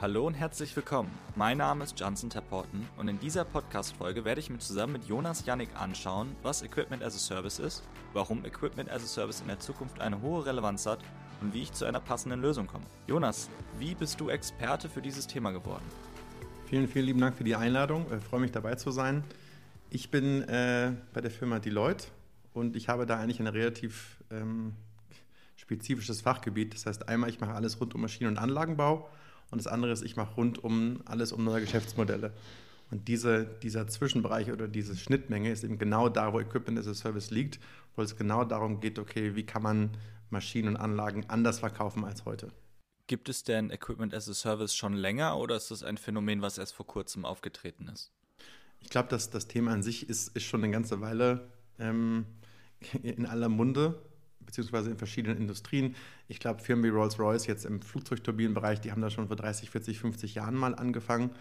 Hallo und herzlich willkommen. Mein Name ist Johnson Tapporten und in dieser Podcast-Folge werde ich mir zusammen mit Jonas Yannick anschauen, was Equipment as a Service ist, warum Equipment as a Service in der Zukunft eine hohe Relevanz hat und wie ich zu einer passenden Lösung komme. Jonas, wie bist du Experte für dieses Thema geworden? Vielen, vielen lieben Dank für die Einladung. Ich freue mich dabei zu sein. Ich bin äh, bei der Firma Deloitte und ich habe da eigentlich ein relativ ähm, spezifisches Fachgebiet. Das heißt, einmal ich mache alles rund um Maschinen- und Anlagenbau und das andere ist, ich mache rund um alles um neue Geschäftsmodelle. Und diese, dieser Zwischenbereich oder diese Schnittmenge ist eben genau da, wo Equipment as a Service liegt, wo es genau darum geht, okay, wie kann man Maschinen und Anlagen anders verkaufen als heute. Gibt es denn Equipment as a Service schon länger oder ist das ein Phänomen, was erst vor kurzem aufgetreten ist? Ich glaube, dass das Thema an sich ist, ist schon eine ganze Weile ähm, in aller Munde beziehungsweise in verschiedenen Industrien. Ich glaube, Firmen wie Rolls-Royce jetzt im Flugzeugturbinenbereich, die haben da schon vor 30, 40, 50 Jahren mal angefangen.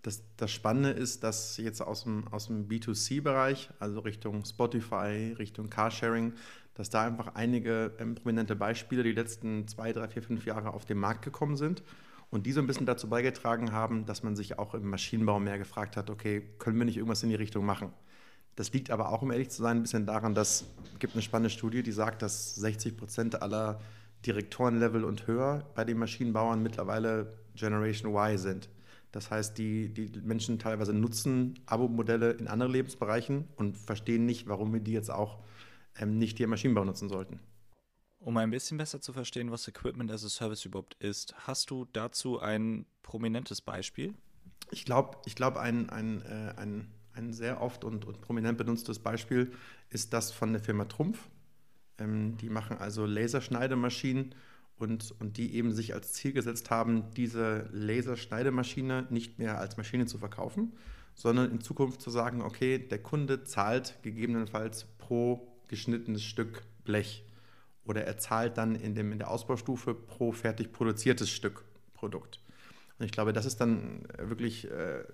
Das, das Spannende ist, dass jetzt aus dem, aus dem B2C-Bereich, also Richtung Spotify, Richtung Carsharing, dass da einfach einige ähm, prominente Beispiele die letzten zwei, drei, vier, fünf Jahre auf den Markt gekommen sind und die so ein bisschen dazu beigetragen haben, dass man sich auch im Maschinenbau mehr gefragt hat, okay, können wir nicht irgendwas in die Richtung machen? Das liegt aber auch, um ehrlich zu sein, ein bisschen daran, dass gibt eine spannende Studie, die sagt, dass 60 Prozent aller Direktorenlevel und höher bei den Maschinenbauern mittlerweile Generation Y sind. Das heißt, die, die Menschen teilweise nutzen Abo-Modelle in anderen Lebensbereichen und verstehen nicht, warum wir die jetzt auch ähm, nicht hier im Maschinenbau nutzen sollten. Um ein bisschen besser zu verstehen, was Equipment as a Service überhaupt ist, hast du dazu ein prominentes Beispiel? Ich glaube, ich glaub, ein, ein, äh, ein ein sehr oft und, und prominent benutztes Beispiel ist das von der Firma Trumpf. Ähm, die machen also Laserschneidemaschinen und, und die eben sich als Ziel gesetzt haben, diese Laserschneidemaschine nicht mehr als Maschine zu verkaufen, sondern in Zukunft zu sagen, okay, der Kunde zahlt gegebenenfalls pro geschnittenes Stück Blech oder er zahlt dann in, dem, in der Ausbaustufe pro fertig produziertes Stück Produkt. Und ich glaube, das ist dann wirklich äh,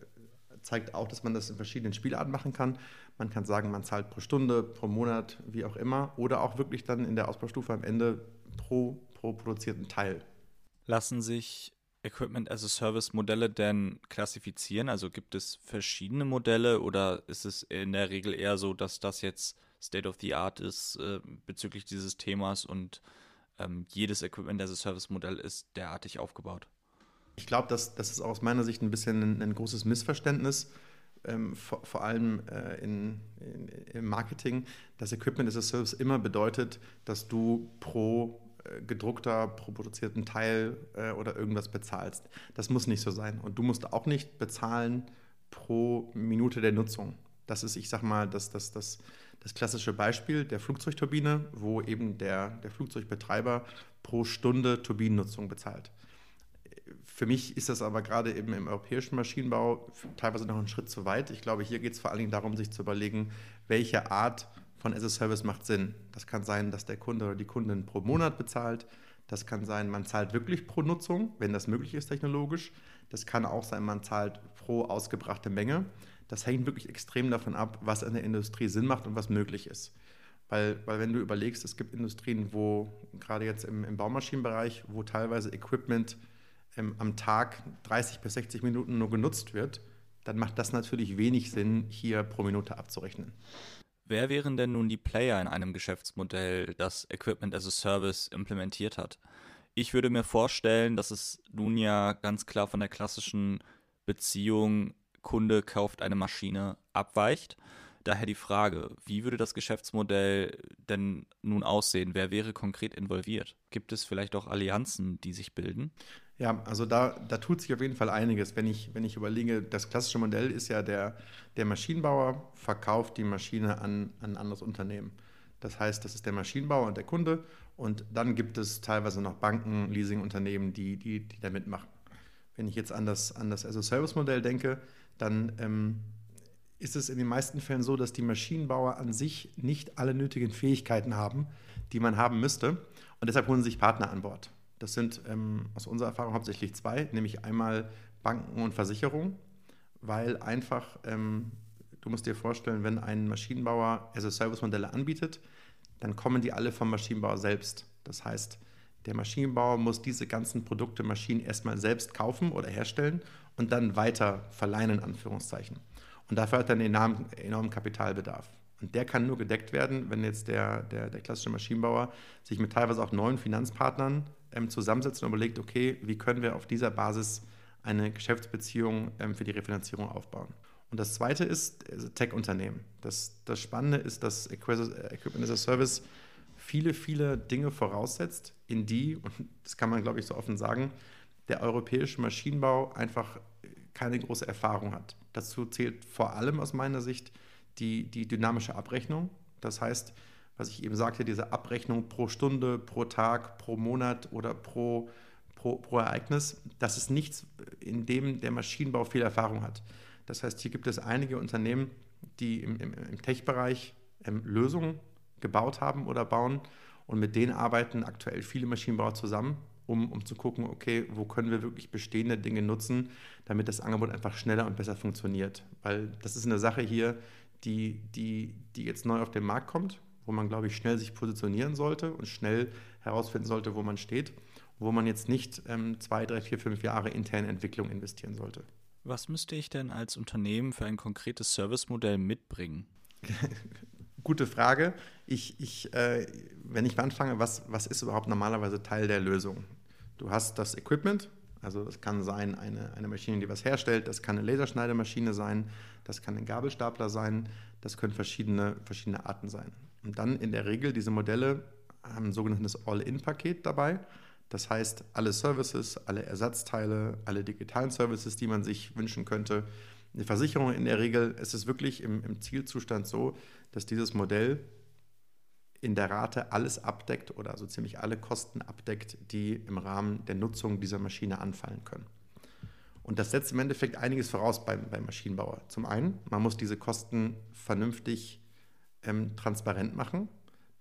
zeigt auch, dass man das in verschiedenen Spielarten machen kann. Man kann sagen, man zahlt pro Stunde, pro Monat, wie auch immer, oder auch wirklich dann in der Ausbaustufe am Ende pro, pro produzierten Teil. Lassen sich Equipment as a Service Modelle denn klassifizieren? Also gibt es verschiedene Modelle oder ist es in der Regel eher so, dass das jetzt State of the Art ist äh, bezüglich dieses Themas und ähm, jedes Equipment as a Service Modell ist derartig aufgebaut? Ich glaube, das, das ist aus meiner Sicht ein bisschen ein, ein großes Missverständnis, ähm, vor, vor, allem äh, in, in, im Marketing, dass Equipment as a Service immer bedeutet, dass du pro äh, gedruckter, pro produzierten Teil äh, oder irgendwas bezahlst. Das muss nicht so sein. Und du musst auch nicht bezahlen pro Minute der Nutzung. Das ist, ich sag mal, das, das, das, das klassische Beispiel der Flugzeugturbine, wo eben der, der Flugzeugbetreiber pro Stunde Turbinennutzung bezahlt. Für mich ist das aber gerade eben im europäischen Maschinenbau teilweise noch einen Schritt zu weit. Ich glaube, hier geht es vor allen Dingen darum, sich zu überlegen, welche Art von as a Service macht Sinn. Das kann sein, dass der Kunde oder die Kundin pro Monat bezahlt. Das kann sein, man zahlt wirklich pro Nutzung, wenn das möglich ist technologisch. Das kann auch sein, man zahlt pro ausgebrachte Menge. Das hängt wirklich extrem davon ab, was in der Industrie Sinn macht und was möglich ist. Weil, weil wenn du überlegst, es gibt Industrien, wo gerade jetzt im, im Baumaschinenbereich, wo teilweise Equipment ähm, am Tag 30 bis 60 Minuten nur genutzt wird, dann macht das natürlich wenig Sinn, hier pro Minute abzurechnen. Wer wären denn nun die Player in einem Geschäftsmodell, das Equipment as a Service implementiert hat? Ich würde mir vorstellen, dass es nun ja ganz klar von der klassischen Beziehung Kunde kauft eine Maschine abweicht. Daher die Frage, wie würde das Geschäftsmodell denn nun aussehen? Wer wäre konkret involviert? Gibt es vielleicht auch Allianzen, die sich bilden? Ja, also da, da tut sich auf jeden Fall einiges. Wenn ich, wenn ich überlege, das klassische Modell ist ja, der, der Maschinenbauer verkauft die Maschine an, an ein anderes Unternehmen. Das heißt, das ist der Maschinenbauer und der Kunde. Und dann gibt es teilweise noch Banken, Leasingunternehmen, die, die, die da mitmachen. Wenn ich jetzt an das, an das As-a-Service-Modell denke, dann ähm, ist es in den meisten Fällen so, dass die Maschinenbauer an sich nicht alle nötigen Fähigkeiten haben, die man haben müsste. Und deshalb holen sie sich Partner an Bord. Das sind ähm, aus unserer Erfahrung hauptsächlich zwei, nämlich einmal Banken und Versicherungen, weil einfach, ähm, du musst dir vorstellen, wenn ein Maschinenbauer as-a-Service-Modelle anbietet, dann kommen die alle vom Maschinenbauer selbst. Das heißt, Der Maschinenbauer muss diese ganzen Produkte, Maschinen erstmal selbst kaufen oder herstellen und dann weiter verleihen, in Anführungszeichen. Und dafür hat er einen enormen, enormen Kapitalbedarf. Und der kann nur gedeckt werden, wenn jetzt der, der, der klassische Maschinenbauer sich mit teilweise auch neuen Finanzpartnern ähm, zusammensetzt und überlegt, okay, wie können wir auf dieser Basis eine Geschäftsbeziehung ähm, für die Refinanzierung aufbauen. Und das zweite ist also Tech-Unternehmen. Das, das Spannende ist, dass Equipment as a Service viele, viele Dinge voraussetzt, in die, und das kann man, glaube ich, so offen sagen, der europäische Maschinenbau einfach keine große Erfahrung hat. Dazu zählt vor allem aus meiner Sicht die, die dynamische Abrechnung. Das heißt, was ich eben sagte, diese Abrechnung pro Stunde, pro Tag, pro Monat oder pro, pro, pro Ereignis, das ist nichts, in dem der Maschinenbau viel Erfahrung hat. Das heißt, hier gibt es einige Unternehmen, die im, im, im Tech-Bereich ähm, Lösungen gebaut haben oder bauen und mit denen arbeiten aktuell viele Maschinenbauer zusammen, um, um zu gucken, okay, wo können wir wirklich bestehende Dinge nutzen, damit das Angebot einfach schneller und besser funktioniert. Weil das ist eine Sache hier, die, die, die jetzt neu auf den Markt kommt, wo man, glaube ich, schnell sich positionieren sollte und schnell herausfinden sollte, wo man steht, wo man jetzt nicht ähm, zwei, drei, vier, fünf Jahre interne Entwicklung investieren sollte. Was müsste ich denn als Unternehmen für ein konkretes Servicemodell mitbringen? Gute Frage. Ich, ich, äh, wenn ich anfange, was, was ist überhaupt normalerweise Teil der Lösung? Du hast das Equipment, also es kann sein eine, eine Maschine, die was herstellt, das kann eine Laserschneidemaschine sein, das kann ein Gabelstapler sein, das können verschiedene, verschiedene Arten sein. Und dann in der Regel, diese Modelle haben ein sogenanntes All-In-Paket dabei. Das heißt, alle Services, alle Ersatzteile, alle digitalen Services, die man sich wünschen könnte. Eine Versicherung in der Regel, es ist wirklich im, im Zielzustand so, dass dieses Modell in der Rate alles abdeckt oder so ziemlich alle Kosten abdeckt, die im Rahmen der Nutzung dieser Maschine anfallen können. Und das setzt im Endeffekt einiges voraus beim, beim Maschinenbauer. Zum einen, man muss diese Kosten vernünftig ähm, transparent machen.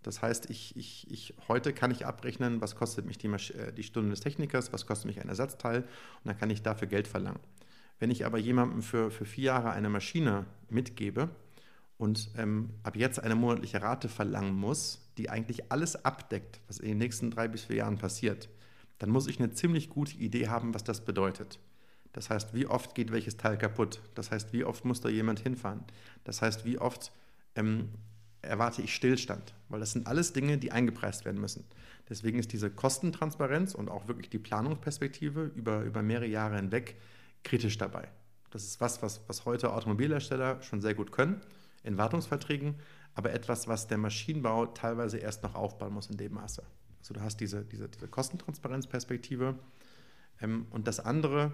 Das heißt, ich, ich, ich, heute kann ich abrechnen, was kostet mich die, äh, die Stunde des Technikers, was kostet mich ein Ersatzteil und dann kann ich dafür Geld verlangen. Wenn ich aber jemandem für, für vier Jahre eine Maschine mitgebe, und ähm, ab jetzt eine monatliche Rate verlangen muss, die eigentlich alles abdeckt, was in den nächsten drei bis vier Jahren passiert, dann muss ich eine ziemlich gute Idee haben, was das bedeutet. Das heißt, wie oft geht welches Teil kaputt? Das heißt, wie oft muss da jemand hinfahren? Das heißt, wie oft ähm, erwarte ich Stillstand? Weil das sind alles Dinge, die eingepreist werden müssen. Deswegen ist diese Kostentransparenz und auch wirklich die Planungsperspektive über, über mehrere Jahre hinweg kritisch dabei. Das ist was, was, was heute Automobilhersteller schon sehr gut können in Wartungsverträgen, aber etwas, was der Maschinenbau teilweise erst noch aufbauen muss in dem Maße. Also du hast diese, diese, diese Kostentransparenzperspektive. Ähm, und das andere,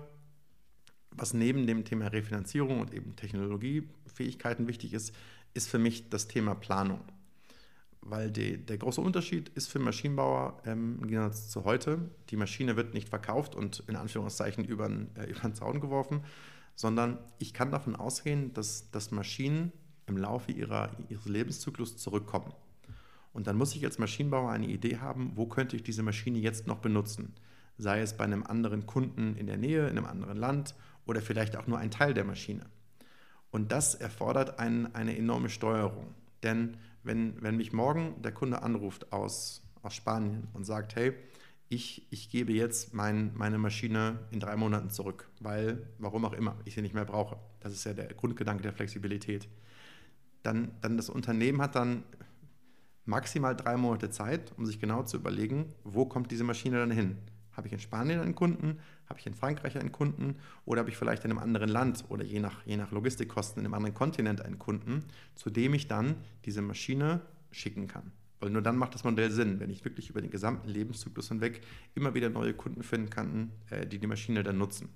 was neben dem Thema Refinanzierung und eben Technologiefähigkeiten wichtig ist, ist für mich das Thema Planung. Weil die, der große Unterschied ist für Maschinenbauer ähm, im Gegensatz zu heute, die Maschine wird nicht verkauft und in Anführungszeichen über, äh, den Zaun geworfen, sondern ich kann davon ausgehen, dass, dass Maschinen im Laufe ihrer, ihres Lebenszyklus zurückkommen. Und dann muss ich als Maschinenbauer eine Idee haben, wo könnte ich diese Maschine jetzt noch benutzen. Sei es bei einem anderen Kunden in der Nähe, in einem anderen Land oder vielleicht auch nur ein Teil der Maschine. Und das erfordert ein, eine enorme Steuerung. Denn wenn, wenn mich morgen der Kunde anruft aus, aus Spanien und sagt, hey, ich, ich gebe jetzt mein, meine Maschine in drei Monaten zurück, weil, warum auch immer, ich sie nicht mehr brauche. Das ist ja der Grundgedanke der Flexibilität dann, dann das Unternehmen hat dann maximal drei Monate Zeit, um sich genau zu überlegen, wo kommt diese Maschine dann hin. Habe ich in Spanien einen Kunden, habe ich in Frankreich einen Kunden oder habe ich vielleicht in einem anderen Land oder je nach, je nach Logistikkosten in einem anderen Kontinent einen Kunden, zu dem ich dann diese Maschine schicken kann. Weil nur dann macht das Modell Sinn, wenn ich wirklich über den gesamten Lebenszyklus hinweg immer wieder neue Kunden finden kann, äh, die die Maschine dann nutzen.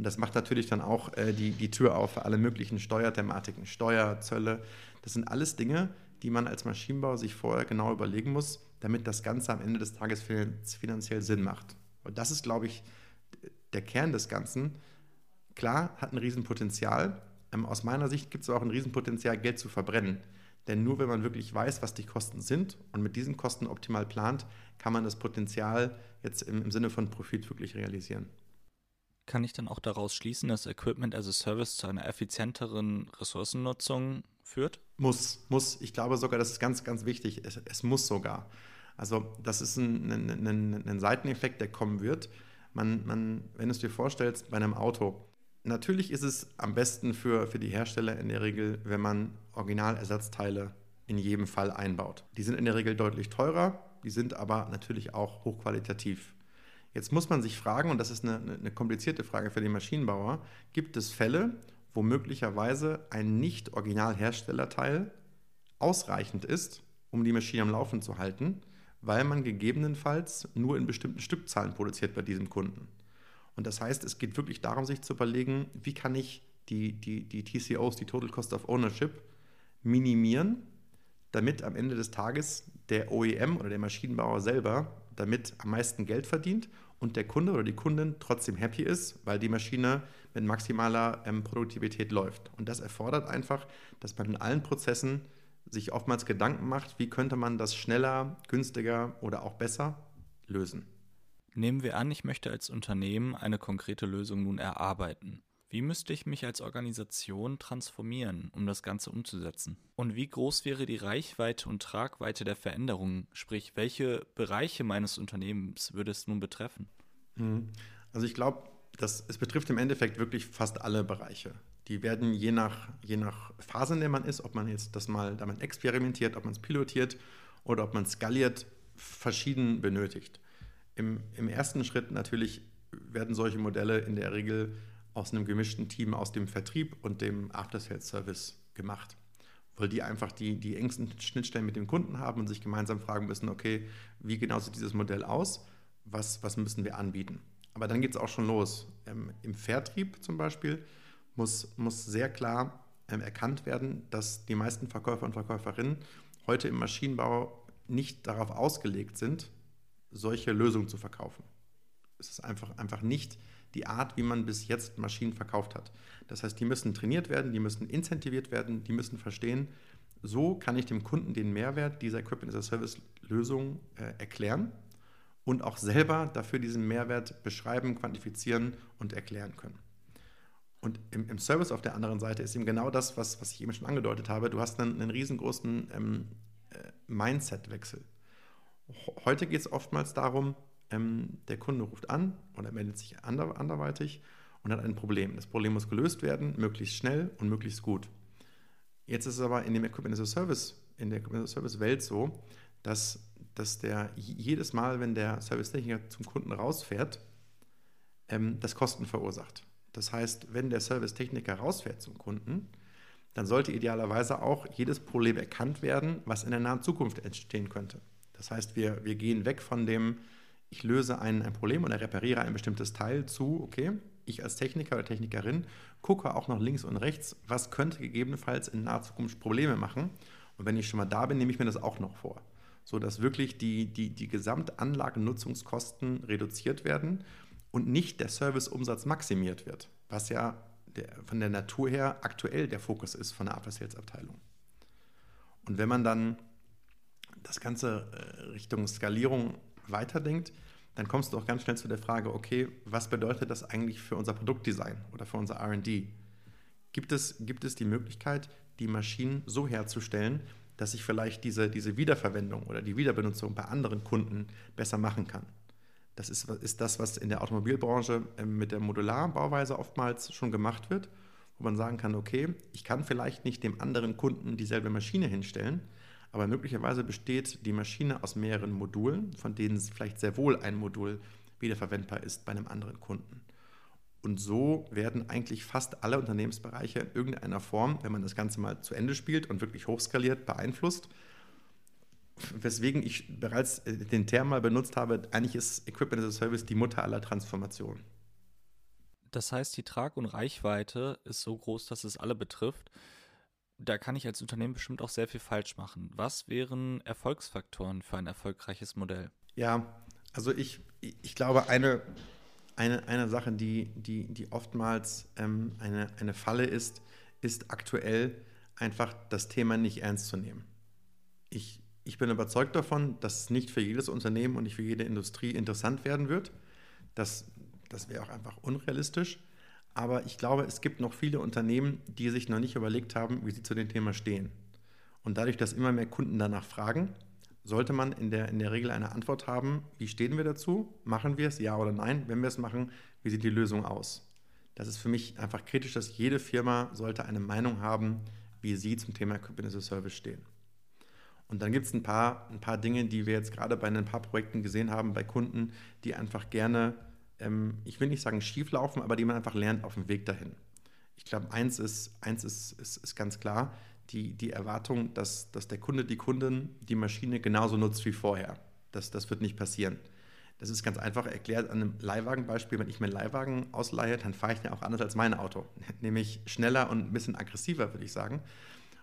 Und das macht natürlich dann auch äh, die, die Tür auf für alle möglichen Steuerthematiken, Steuer, Zölle. Das sind alles Dinge, die man als Maschinenbauer sich vorher genau überlegen muss, damit das Ganze am Ende des Tages finanziell Sinn macht. Und das ist, glaube ich, der Kern des Ganzen. Klar, hat ein Riesenpotenzial. Ähm, aus meiner Sicht gibt es auch ein Riesenpotenzial, Geld zu verbrennen. Denn nur wenn man wirklich weiß, was die Kosten sind und mit diesen Kosten optimal plant, kann man das Potenzial jetzt im, im Sinne von Profit wirklich realisieren. Kann ich dann auch daraus schließen, dass Equipment as a Service zu einer effizienteren Ressourcennutzung führt? Muss, muss. Ich glaube sogar, das ist ganz, ganz wichtig. Es, es muss sogar. Also das ist ein, ein, ein, ein Seiteneffekt, der kommen wird. Man, man, wenn du es dir vorstellst, bei einem Auto, natürlich ist es am besten für, für die Hersteller in der Regel, wenn man Originalersatzteile in jedem Fall einbaut. Die sind in der Regel deutlich teurer, die sind aber natürlich auch hochqualitativ. Jetzt muss man sich fragen, und das ist eine, eine komplizierte Frage für den Maschinenbauer, gibt es Fälle, wo möglicherweise ein Nicht-Originalherstellerteil ausreichend ist, um die Maschine am Laufen zu halten, weil man gegebenenfalls nur in bestimmten Stückzahlen produziert bei diesem Kunden. Und das heißt, es geht wirklich darum, sich zu überlegen, wie kann ich die, die, die TCOs, die Total Cost of Ownership, minimieren, damit am Ende des Tages der OEM oder der Maschinenbauer selber damit am meisten Geld verdient und der Kunde oder die Kundin trotzdem happy ist, weil die Maschine mit maximaler ähm, Produktivität läuft. Und das erfordert einfach, dass man in allen Prozessen sich oftmals Gedanken macht, wie könnte man das schneller, günstiger oder auch besser lösen. Nehmen wir an, ich möchte als Unternehmen eine konkrete Lösung nun erarbeiten. Wie müsste ich mich als Organisation transformieren, um das Ganze umzusetzen? Und wie groß wäre die Reichweite und Tragweite der Veränderungen? Sprich, welche Bereiche meines Unternehmens würde es nun betreffen? Mhm. Also ich glaube, es betrifft im Endeffekt wirklich fast alle Bereiche. Die werden je nach, je nach Phase, in der man ist, ob man jetzt das mal damit experimentiert, ob man es pilotiert oder ob man skaliert, verschieden benötigt. Im, Im ersten Schritt natürlich werden solche Modelle in der Regel aus einem gemischten Team aus dem Vertrieb und dem After-Sales-Service gemacht, weil die einfach die, die engsten Schnittstellen mit dem Kunden haben und sich gemeinsam fragen müssen, okay, wie genau sieht dieses Modell aus, was, was müssen wir anbieten. Aber dann geht es auch schon los. Ähm, Im Vertrieb zum Beispiel muss, muss sehr klar ähm, erkannt werden, dass die meisten Verkäufer und Verkäuferinnen heute im Maschinenbau nicht darauf ausgelegt sind, solche Lösungen zu verkaufen. Es ist einfach, einfach nicht die Art, wie man bis jetzt Maschinen verkauft hat. Das heißt, die müssen trainiert werden, die müssen incentiviert werden, die müssen verstehen, so kann ich dem Kunden den Mehrwert dieser Equipment as a Service Lösung äh, erklären und auch selber dafür diesen Mehrwert beschreiben, quantifizieren und erklären können. Und im, im, Service auf der anderen Seite ist eben genau das, was, was ich eben schon angedeutet habe. Du hast einen, einen riesengroßen ähm, äh, Mindset-Wechsel. Heute geht es oftmals darum, ähm, der Kunde ruft an oder meldet sich ander, anderweitig und hat ein Problem. Das Problem muss gelöst werden, möglichst schnell und möglichst gut. Jetzt ist es aber in dem Equipment as a Service, in der Equipment as a Service Welt so, dass, dass der jedes Mal, wenn der Servicetechniker zum Kunden rausfährt, ähm, das Kosten verursacht. Das heißt, wenn der Servicetechniker rausfährt zum Kunden, dann sollte idealerweise auch jedes Problem erkannt werden, was in der nahen Zukunft entstehen könnte. Das heißt, wir, wir gehen weg von dem, ich löse ein, ein Problem oder repariere ein bestimmtes Teil zu, okay, ich als Techniker oder Technikerin gucke auch noch links und rechts, was könnte gegebenenfalls in naher Zukunft Probleme machen. Und wenn ich schon mal da bin, nehme ich mir das auch noch vor. So dass wirklich die, die, die Gesamtanlagennutzungskosten reduziert werden und nicht der Serviceumsatz maximiert wird, was ja der, von der Natur her aktuell der Fokus ist von der After-Sales-Abteilung. Und wenn man dann das Ganze äh, Richtung Skalierung weiterdenkt, dann kommst du auch ganz schnell zu der Frage, okay, was bedeutet das eigentlich für unser Produktdesign oder für unser RD? Gibt es, gibt es die Möglichkeit, die Maschinen so herzustellen, dass ich vielleicht diese, diese Wiederverwendung oder die Wiederbenutzung bei anderen Kunden besser machen kann? Das ist, ist das, was in der Automobilbranche ähm, mit der Modularbauweise oftmals schon gemacht wird, wo man sagen kann, okay, ich kann vielleicht nicht dem anderen Kunden dieselbe Maschine hinstellen, aber möglicherweise besteht die Maschine aus mehreren Modulen, von denen vielleicht sehr wohl ein Modul wiederverwendbar ist bei einem anderen Kunden. Und so werden eigentlich fast alle Unternehmensbereiche in irgendeiner Form, wenn man das Ganze mal zu Ende spielt und wirklich hochskaliert, beeinflusst. Weswegen ich bereits äh, den Term mal benutzt habe, eigentlich ist Equipment as a Service die Mutter aller Transformationen. Das heißt, die Trag- und Reichweite ist so groß, dass es alle betrifft da kann ich als Unternehmen bestimmt auch sehr viel falsch machen. Was wären Erfolgsfaktoren für ein erfolgreiches Modell? Ja, also ich, ich glaube, eine, eine, eine Sache, die, die, die oftmals ähm, eine, eine Falle ist, ist aktuell einfach das Thema nicht ernst zu nehmen. Ich, ich bin überzeugt davon, dass es nicht für jedes Unternehmen und nicht für jede Industrie interessant werden wird. Das, das wäre auch einfach unrealistisch. Aber ich glaube, es gibt noch viele Unternehmen, die sich noch nicht überlegt haben, wie sie zu dem Thema stehen. Und dadurch, dass immer mehr Kunden danach fragen, sollte man in der, in der Regel eine Antwort haben, wie stehen wir dazu? Machen wir es, ja oder nein? Wenn wir es machen, wie sieht die Lösung aus? Das ist für mich einfach kritisch, dass jede Firma sollte eine Meinung haben, wie sie zum Thema Equipment as a Service stehen. Und dann gibt es ein paar, ein paar Dinge, die wir jetzt gerade bei ein paar Projekten gesehen haben, bei Kunden, die einfach gerne, ähm, ich will nicht sagen schief laufen, aber die man einfach lernt auf dem Weg dahin. Ich glaube, eins ist, eins ist, ist, ist ganz klar, die, die Erwartung, dass, dass der Kunde, die Kundin die Maschine genauso nutzt wie vorher. Das, das wird nicht passieren. Das ist ganz einfach erklärt an einem Leihwagenbeispiel. Wenn ich mir einen Leihwagen ausleihe, dann fahre ich ja auch anders als mein Auto. Nämlich schneller und ein bisschen aggressiver, würde ich sagen.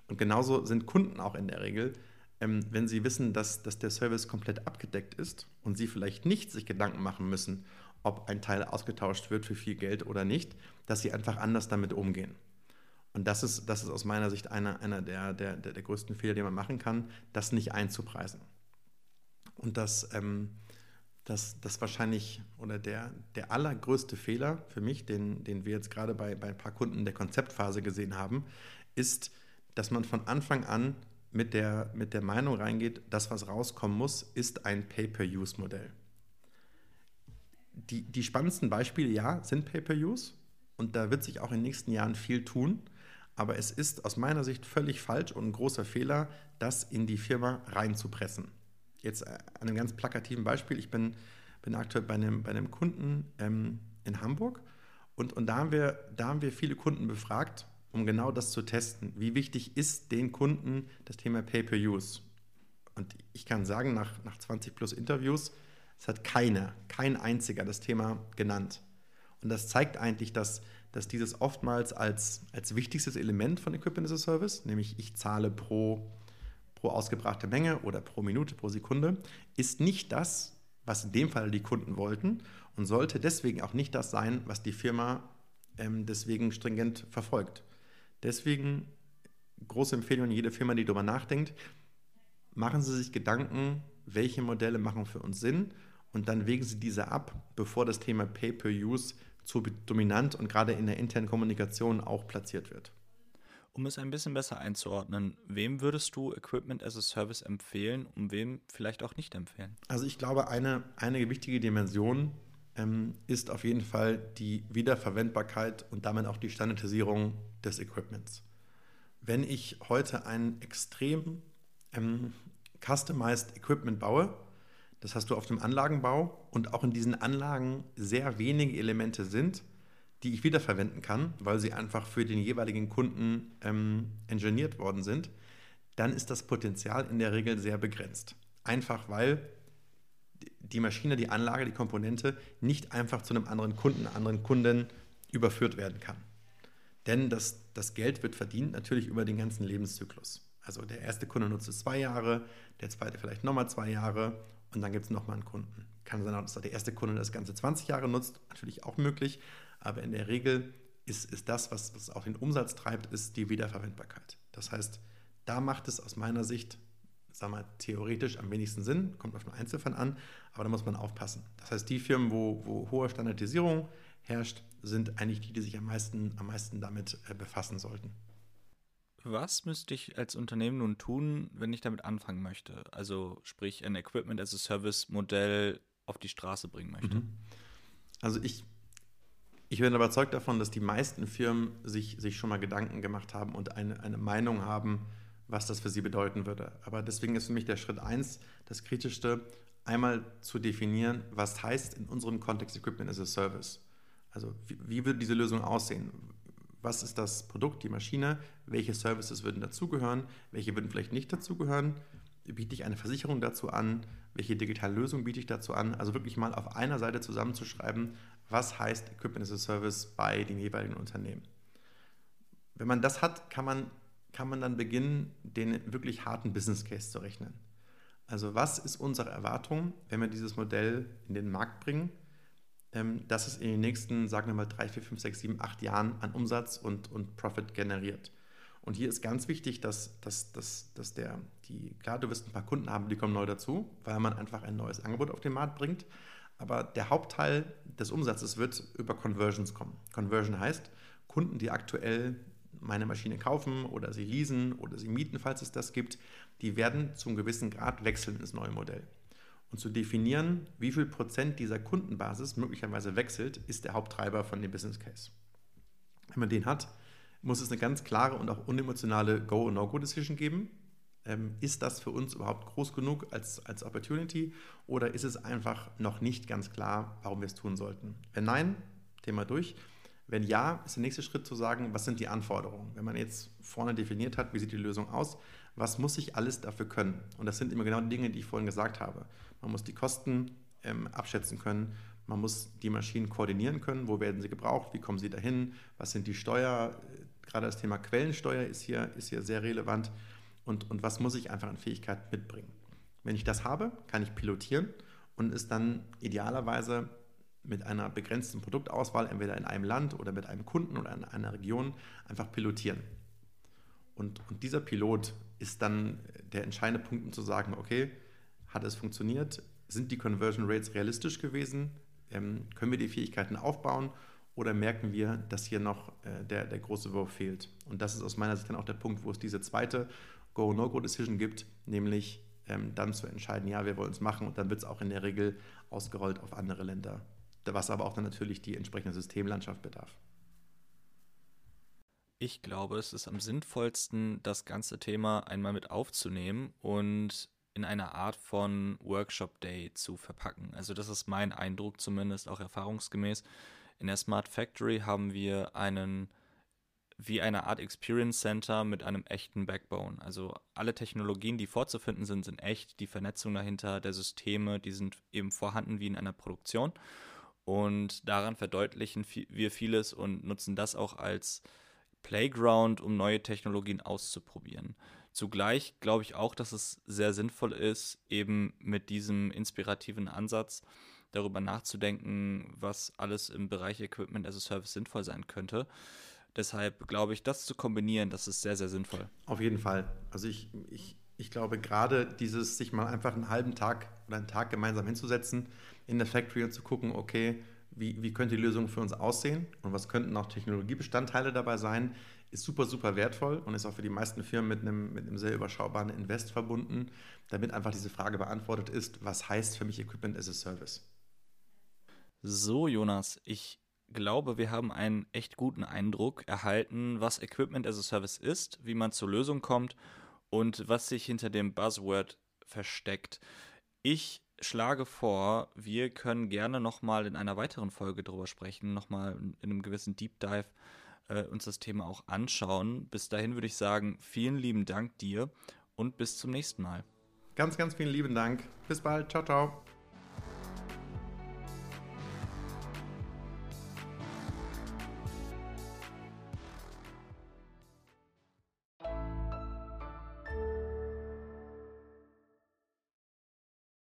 Und genauso sind Kunden auch in der Regel, ähm, wenn sie wissen, dass, dass der Service komplett abgedeckt ist und sie vielleicht nicht sich Gedanken machen müssen, ob ein Teil ausgetauscht wird für viel Geld oder nicht, dass sie einfach anders damit umgehen. Und das ist, das ist aus meiner Sicht einer, einer der, der, der, größten Fehler, die man machen kann, das nicht einzupreisen. Und das, ähm, das, das wahrscheinlich oder der, der allergrößte Fehler für mich, den, den wir jetzt gerade bei, bei ein paar Kunden der Konzeptphase gesehen haben, ist, dass man von Anfang an mit der, mit der Meinung reingeht, das, was rauskommen muss, ist ein Pay-per-Use-Modell. Die, die spannendsten Beispiele, ja, sind Pay-per-Use und da wird sich auch in den nächsten Jahren viel tun. Aber es ist aus meiner Sicht völlig falsch und ein großer Fehler, das in die Firma reinzupressen. Jetzt äh, an einem ganz plakativen Beispiel. Ich bin, bin aktuell bei einem, bei einem Kunden ähm, in Hamburg und, und da, haben wir, da haben wir viele Kunden befragt, um genau das zu testen. Wie wichtig ist den Kunden das Thema Pay-per-Use? Und ich kann sagen, nach, nach 20 plus Interviews, es hat keiner, kein einziger das Thema genannt. Und das zeigt eigentlich, dass dass dieses oftmals als, als wichtigstes Element von Equipment as a Service, nämlich ich zahle pro, pro ausgebrachte Menge oder pro Minute, pro Sekunde, ist nicht das, was in dem Fall die Kunden wollten und sollte deswegen auch nicht das sein, was die Firma ähm, deswegen stringent verfolgt. Deswegen große Empfehlung an jede Firma, die darüber nachdenkt, machen Sie sich Gedanken, welche Modelle machen für uns Sinn und dann wägen Sie diese ab, bevor das Thema Pay-per-Use zu dominant und gerade in der internen Kommunikation auch platziert wird. Um es ein bisschen besser einzuordnen, wem würdest du Equipment as a Service empfehlen und wem vielleicht auch nicht empfehlen? Also ich glaube, eine, eine wichtige Dimension ähm, ist auf jeden Fall die Wiederverwendbarkeit und damit auch die Standardisierung des Equipments. Wenn ich heute ein extrem ähm, customized Equipment baue, das hast du auf dem Anlagenbau und auch in diesen Anlagen sehr wenige Elemente sind, die ich wiederverwenden kann, weil sie einfach für den jeweiligen Kunden ähm, engineert worden sind, dann ist das Potenzial in der Regel sehr begrenzt. Einfach weil die Maschine, die Anlage, die Komponente nicht einfach zu einem anderen Kunden, anderen Kunden überführt werden kann. Denn das, das Geld wird verdient natürlich über den ganzen Lebenszyklus. Also der erste Kunde nutzt es zwei Jahre, der zweite vielleicht nochmal zwei Jahre und dann gibt es nochmal einen Kunden. Kann sein, dass der erste Kunde das Ganze 20 Jahre nutzt, natürlich auch möglich, aber in der Regel ist, ist das, was, was auch den Umsatz treibt, ist die Wiederverwendbarkeit. Das heißt, da macht es aus meiner Sicht, sagen wir theoretisch am wenigsten Sinn, kommt auf den Einzelfall an, aber da muss man aufpassen. Das heißt, die Firmen, wo, wo hohe Standardisierung herrscht, sind eigentlich die, die sich am meisten, am meisten damit äh, befassen sollten. Was müsste ich als Unternehmen nun tun, wenn ich damit anfangen möchte? Also sprich ein Equipment as a Service Modell auf die Straße bringen möchte. Mhm. Also ich, ich bin überzeugt davon, dass die meisten Firmen sich, sich schon mal Gedanken gemacht haben und eine, eine Meinung haben, was das für sie bedeuten würde. Aber deswegen ist für mich der Schritt 1 das Kritischste, einmal zu definieren, was heißt in unserem Kontext Equipment as a Service. Also wie, wie würde diese Lösung aussehen? Was ist das Produkt, die Maschine, welche Services würden dazugehören, welche würden vielleicht nicht dazugehören, biete ich eine Versicherung dazu an, welche digitale Lösung biete ich dazu an. Also wirklich mal auf einer Seite zusammenzuschreiben, was heißt Equipment as a Service bei den jeweiligen Unternehmen. Wenn man das hat, kann man, kann man dann beginnen, den wirklich harten Business Case zu rechnen. Also was ist unsere Erwartung, wenn wir dieses Modell in den Markt bringen? Ähm, dass es in den nächsten, sagen wir mal, drei, vier, fünf, sechs, sieben, acht Jahren an Umsatz und, und Profit generiert. Und hier ist ganz wichtig, dass, dass, dass, dass der, die, klar, du wirst ein paar Kunden haben, die kommen neu dazu, weil man einfach ein neues Angebot auf den Markt bringt. Aber der Hauptteil des Umsatzes wird über Conversions kommen. Conversion heißt, Kunden, die aktuell meine Maschine kaufen oder sie leasen oder sie mieten, falls es das gibt, die werden zum gewissen Grad wechseln ins neue Modell. Und zu definieren, wie viel Prozent dieser Kundenbasis möglicherweise wechselt, ist der Haupttreiber von dem Business Case. Wenn man den hat, muss es eine ganz klare und auch unemotionale Go- und No-Go-Decision geben. Ähm, ist das für uns überhaupt groß genug als, als Opportunity oder ist es einfach noch nicht ganz klar, warum wir es tun sollten? Wenn nein, Thema durch. Wenn ja, ist der nächste Schritt zu sagen, was sind die Anforderungen? Wenn man jetzt vorne definiert hat, wie sieht die Lösung aus, was muss ich alles dafür können? Und das sind immer genau die Dinge, die ich vorhin gesagt habe. Man muss die Kosten ähm, abschätzen können, man muss die Maschinen koordinieren können, wo werden sie gebraucht, wie kommen sie dahin, was sind die Steuer, gerade das Thema Quellensteuer ist hier, ist hier sehr relevant und, und was muss ich einfach an Fähigkeit mitbringen. Wenn ich das habe, kann ich pilotieren und es dann idealerweise mit einer begrenzten Produktauswahl, entweder in einem Land oder mit einem Kunden oder in einer Region, einfach pilotieren. Und, und dieser Pilot ist dann der entscheidende Punkt, um zu sagen, okay, hat es funktioniert? Sind die Conversion Rates realistisch gewesen? Ähm, können wir die Fähigkeiten aufbauen? Oder merken wir, dass hier noch äh, der, der große Wurf fehlt? Und das ist aus meiner Sicht dann auch der Punkt, wo es diese zweite Go-No-Go-Decision gibt, nämlich ähm, dann zu entscheiden, ja, wir wollen es machen und dann wird es auch in der Regel ausgerollt auf andere Länder was aber auch dann natürlich die entsprechende Systemlandschaft bedarf. Ich glaube, es ist am sinnvollsten, das ganze Thema einmal mit aufzunehmen und in einer Art von Workshop Day zu verpacken. Also das ist mein Eindruck zumindest, auch erfahrungsgemäß. In der Smart Factory haben wir einen wie eine Art Experience Center mit einem echten Backbone. Also alle Technologien, die vorzufinden sind, sind echt. Die Vernetzung dahinter der Systeme, die sind eben vorhanden wie in einer Produktion. Und daran verdeutlichen wir vieles und nutzen das auch als Playground, um neue Technologien auszuprobieren. Zugleich glaube ich auch, dass es sehr sinnvoll ist, eben mit diesem inspirativen Ansatz darüber nachzudenken, was alles im Bereich Equipment as a Service sinnvoll sein könnte. Deshalb glaube ich, das zu kombinieren, das ist sehr, sehr sinnvoll. Auf jeden Fall. Also ich, ich, ich glaube, gerade dieses, sich mal einfach einen halben Tag oder einen Tag gemeinsam hinzusetzen, in der Factory und zu gucken, okay, wie, wie könnte die Lösung für uns aussehen und was könnten auch Technologiebestandteile dabei sein, ist super, super wertvoll und ist auch für die meisten Firmen mit einem, mit einem sehr überschaubaren Invest verbunden, damit einfach diese Frage beantwortet ist, was heißt für mich Equipment as a Service? So, Jonas, ich glaube, wir haben einen echt guten Eindruck erhalten, was Equipment as a Service ist, wie man zur Lösung kommt und was sich hinter dem Buzzword versteckt. Ich schlage vor, wir können gerne nochmal in einer weiteren Folge drüber sprechen, nochmal in einem gewissen Deep Dive äh, uns das Thema auch anschauen. Bis dahin würde ich sagen, vielen lieben Dank dir und bis zum nächsten Mal. Ganz, ganz vielen lieben Dank. Bis bald. Ciao, ciao.